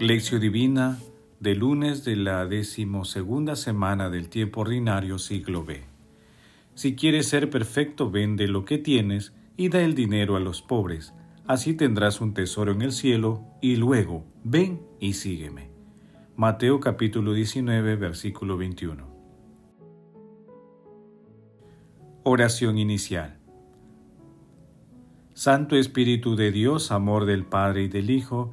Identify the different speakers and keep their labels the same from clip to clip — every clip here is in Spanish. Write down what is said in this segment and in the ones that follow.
Speaker 1: Lección Divina de lunes de la decimosegunda semana del tiempo ordinario siglo B. Si quieres ser perfecto, vende lo que tienes y da el dinero a los pobres, así tendrás un tesoro en el cielo, y luego ven y sígueme. Mateo capítulo 19, versículo 21. Oración inicial. Santo Espíritu de Dios, amor del Padre y del Hijo,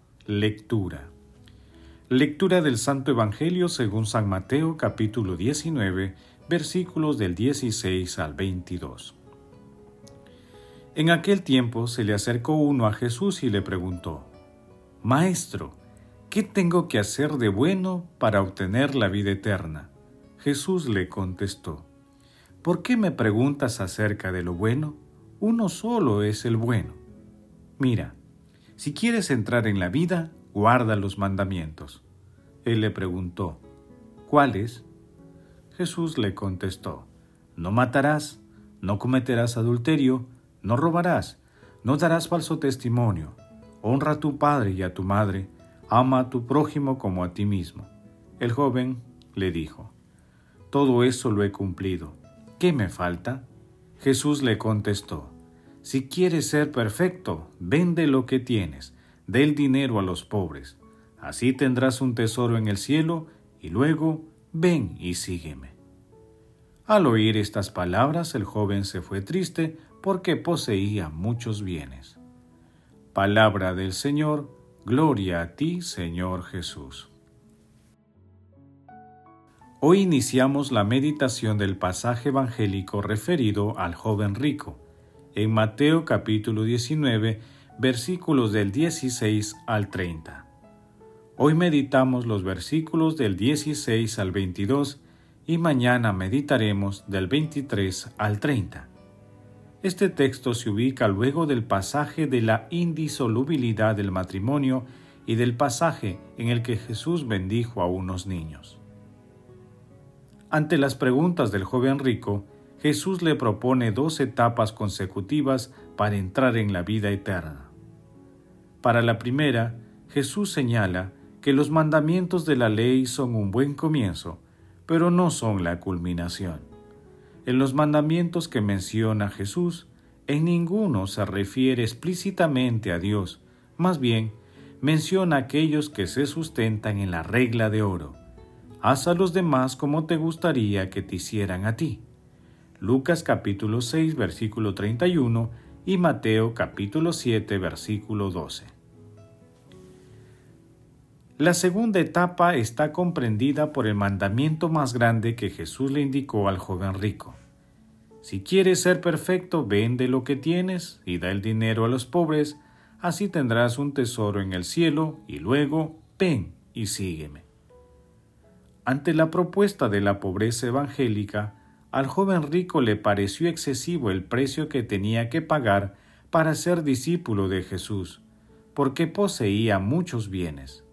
Speaker 1: Lectura. Lectura del Santo Evangelio según San Mateo capítulo 19 versículos del 16 al 22. En aquel tiempo se le acercó uno a Jesús y le preguntó, Maestro, ¿qué tengo que hacer de bueno para obtener la vida eterna? Jesús le contestó, ¿por qué me preguntas acerca de lo bueno? Uno solo es el bueno. Mira, si quieres entrar en la vida, guarda los mandamientos. Él le preguntó, ¿cuáles? Jesús le contestó, no matarás, no cometerás adulterio, no robarás, no darás falso testimonio, honra a tu padre y a tu madre, ama a tu prójimo como a ti mismo. El joven le dijo, todo eso lo he cumplido. ¿Qué me falta? Jesús le contestó, si quieres ser perfecto, vende lo que tienes, dé el dinero a los pobres. Así tendrás un tesoro en el cielo y luego ven y sígueme. Al oír estas palabras, el joven se fue triste porque poseía muchos bienes. Palabra del Señor, gloria a ti, Señor Jesús. Hoy iniciamos la meditación del pasaje evangélico referido al joven rico en Mateo capítulo 19, versículos del 16 al 30. Hoy meditamos los versículos del 16 al 22 y mañana meditaremos del 23 al 30. Este texto se ubica luego del pasaje de la indisolubilidad del matrimonio y del pasaje en el que Jesús bendijo a unos niños. Ante las preguntas del joven rico, Jesús le propone dos etapas consecutivas para entrar en la vida eterna. Para la primera, Jesús señala que los mandamientos de la ley son un buen comienzo, pero no son la culminación. En los mandamientos que menciona Jesús, en ninguno se refiere explícitamente a Dios, más bien menciona aquellos que se sustentan en la regla de oro. Haz a los demás como te gustaría que te hicieran a ti. Lucas capítulo 6 versículo 31 y Mateo capítulo 7 versículo 12. La segunda etapa está comprendida por el mandamiento más grande que Jesús le indicó al joven rico. Si quieres ser perfecto, vende lo que tienes y da el dinero a los pobres, así tendrás un tesoro en el cielo y luego ven y sígueme. Ante la propuesta de la pobreza evangélica, al joven rico le pareció excesivo el precio que tenía que pagar para ser discípulo de Jesús, porque poseía muchos bienes.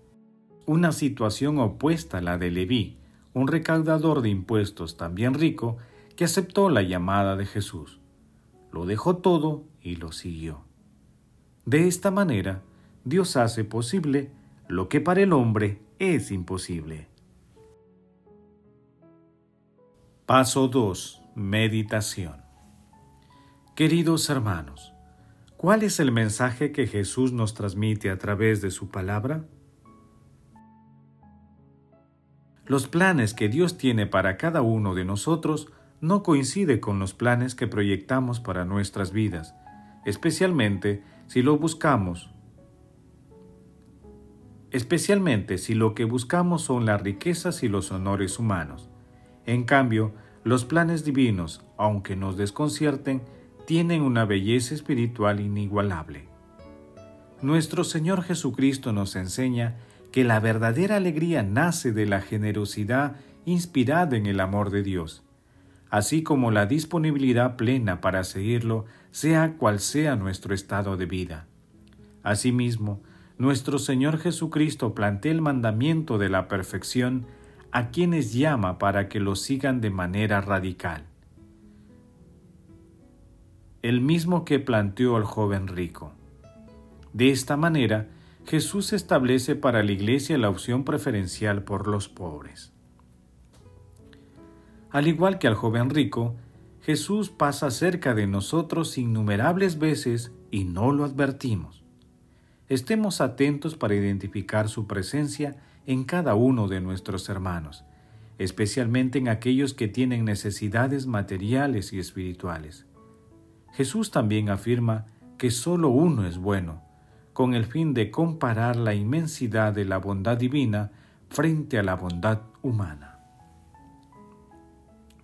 Speaker 1: Una situación opuesta a la de Leví, un recaudador de impuestos también rico, que aceptó la llamada de Jesús. Lo dejó todo y lo siguió. De esta manera, Dios hace posible lo que para el hombre es imposible. Paso 2. Meditación. Queridos hermanos, ¿cuál es el mensaje que Jesús nos transmite a través de su palabra? Los planes que Dios tiene para cada uno de nosotros no coinciden con los planes que proyectamos para nuestras vidas, especialmente si lo buscamos especialmente si lo que buscamos son las riquezas y los honores humanos. En cambio, los planes divinos, aunque nos desconcierten, tienen una belleza espiritual inigualable. Nuestro Señor Jesucristo nos enseña que la verdadera alegría nace de la generosidad inspirada en el amor de Dios, así como la disponibilidad plena para seguirlo, sea cual sea nuestro estado de vida. Asimismo, nuestro Señor Jesucristo plantea el mandamiento de la perfección a quienes llama para que lo sigan de manera radical. El mismo que planteó al joven rico. De esta manera, Jesús establece para la Iglesia la opción preferencial por los pobres. Al igual que al joven rico, Jesús pasa cerca de nosotros innumerables veces y no lo advertimos estemos atentos para identificar su presencia en cada uno de nuestros hermanos, especialmente en aquellos que tienen necesidades materiales y espirituales. Jesús también afirma que solo uno es bueno, con el fin de comparar la inmensidad de la bondad divina frente a la bondad humana.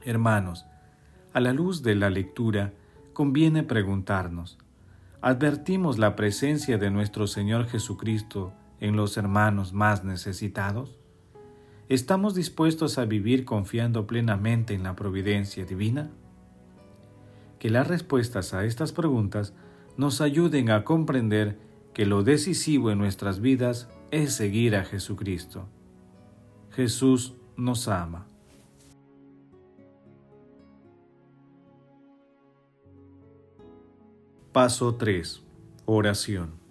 Speaker 1: Hermanos, a la luz de la lectura, conviene preguntarnos, advertimos la presencia de nuestro Señor Jesucristo en los hermanos más necesitados? ¿Estamos dispuestos a vivir confiando plenamente en la providencia divina? Que las respuestas a estas preguntas nos ayuden a comprender que lo decisivo en nuestras vidas es seguir a Jesucristo. Jesús nos ama. Paso 3. Oración.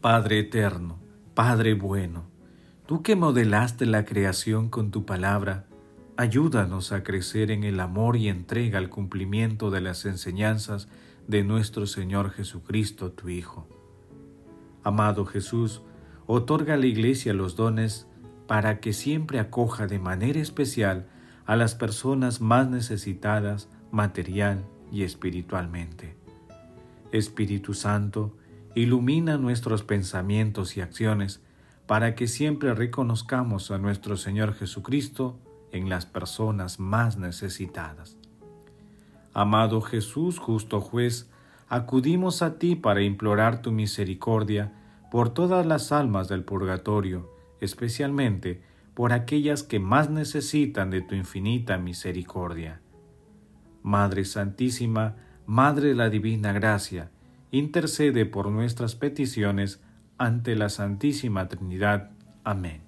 Speaker 1: Padre eterno, Padre bueno, tú que modelaste la creación con tu palabra, ayúdanos a crecer en el amor y entrega al cumplimiento de las enseñanzas de nuestro Señor Jesucristo, tu Hijo. Amado Jesús, otorga a la Iglesia los dones para que siempre acoja de manera especial a las personas más necesitadas material y espiritualmente. Espíritu Santo, ilumina nuestros pensamientos y acciones para que siempre reconozcamos a nuestro Señor Jesucristo en las personas más necesitadas. Amado Jesús, justo juez, acudimos a ti para implorar tu misericordia por todas las almas del purgatorio, especialmente por aquellas que más necesitan de tu infinita misericordia. Madre Santísima, Madre de la Divina Gracia, intercede por nuestras peticiones ante la Santísima Trinidad. Amén.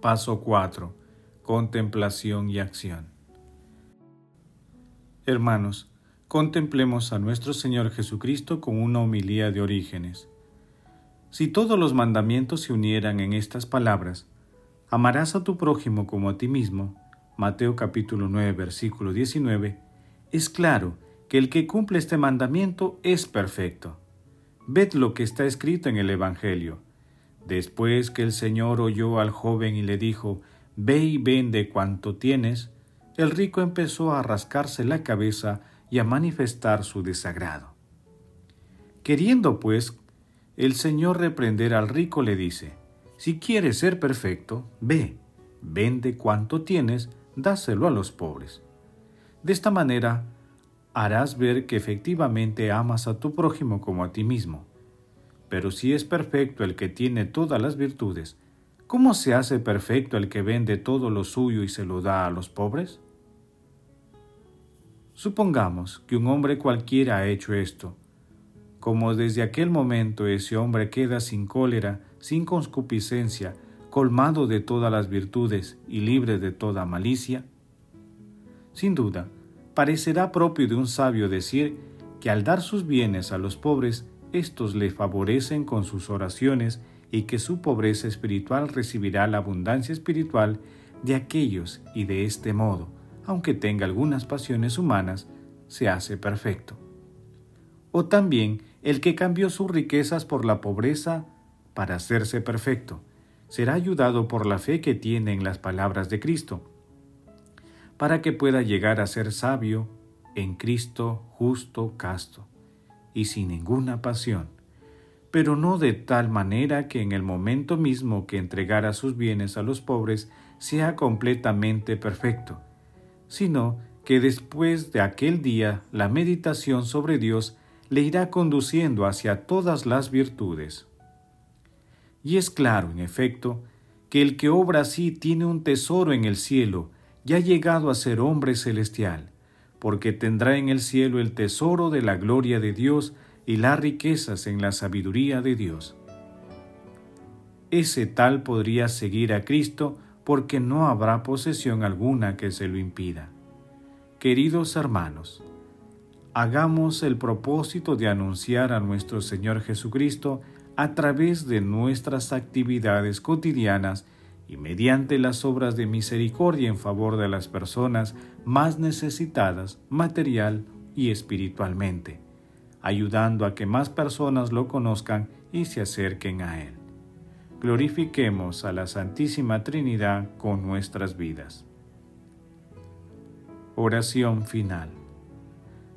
Speaker 1: Paso 4. Contemplación y acción. Hermanos, contemplemos a nuestro Señor Jesucristo con una homilía de orígenes. Si todos los mandamientos se unieran en estas palabras, amarás a tu prójimo como a ti mismo, Mateo capítulo 9 versículo 19, es claro que el que cumple este mandamiento es perfecto. Ved lo que está escrito en el Evangelio. Después que el Señor oyó al joven y le dijo, Ve y vende cuanto tienes, el rico empezó a rascarse la cabeza y a manifestar su desagrado. Queriendo, pues, el Señor reprender al rico le dice, si quieres ser perfecto, ve, vende cuanto tienes, dáselo a los pobres. De esta manera harás ver que efectivamente amas a tu prójimo como a ti mismo. Pero si es perfecto el que tiene todas las virtudes, ¿cómo se hace perfecto el que vende todo lo suyo y se lo da a los pobres? Supongamos que un hombre cualquiera ha hecho esto, como desde aquel momento ese hombre queda sin cólera, sin concupiscencia, colmado de todas las virtudes y libre de toda malicia? Sin duda, parecerá propio de un sabio decir que al dar sus bienes a los pobres, éstos le favorecen con sus oraciones y que su pobreza espiritual recibirá la abundancia espiritual de aquellos y de este modo, aunque tenga algunas pasiones humanas, se hace perfecto. O también el que cambió sus riquezas por la pobreza para hacerse perfecto, será ayudado por la fe que tiene en las palabras de Cristo, para que pueda llegar a ser sabio en Cristo justo, casto y sin ninguna pasión, pero no de tal manera que en el momento mismo que entregara sus bienes a los pobres sea completamente perfecto, sino que después de aquel día la meditación sobre Dios le irá conduciendo hacia todas las virtudes. Y es claro, en efecto, que el que obra así tiene un tesoro en el cielo y ha llegado a ser hombre celestial, porque tendrá en el cielo el tesoro de la gloria de Dios y las riquezas en la sabiduría de Dios. Ese tal podría seguir a Cristo porque no habrá posesión alguna que se lo impida. Queridos hermanos, hagamos el propósito de anunciar a nuestro Señor Jesucristo a través de nuestras actividades cotidianas y mediante las obras de misericordia en favor de las personas más necesitadas material y espiritualmente, ayudando a que más personas lo conozcan y se acerquen a Él. Glorifiquemos a la Santísima Trinidad con nuestras vidas. Oración final.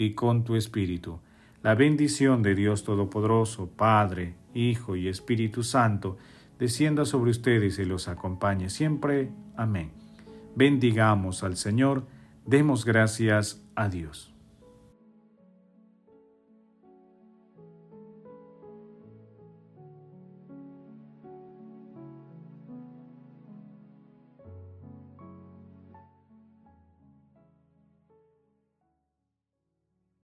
Speaker 1: y con tu Espíritu. La bendición de Dios Todopoderoso, Padre, Hijo y Espíritu Santo, descienda sobre ustedes y los acompañe siempre. Amén. Bendigamos al Señor, demos gracias a Dios.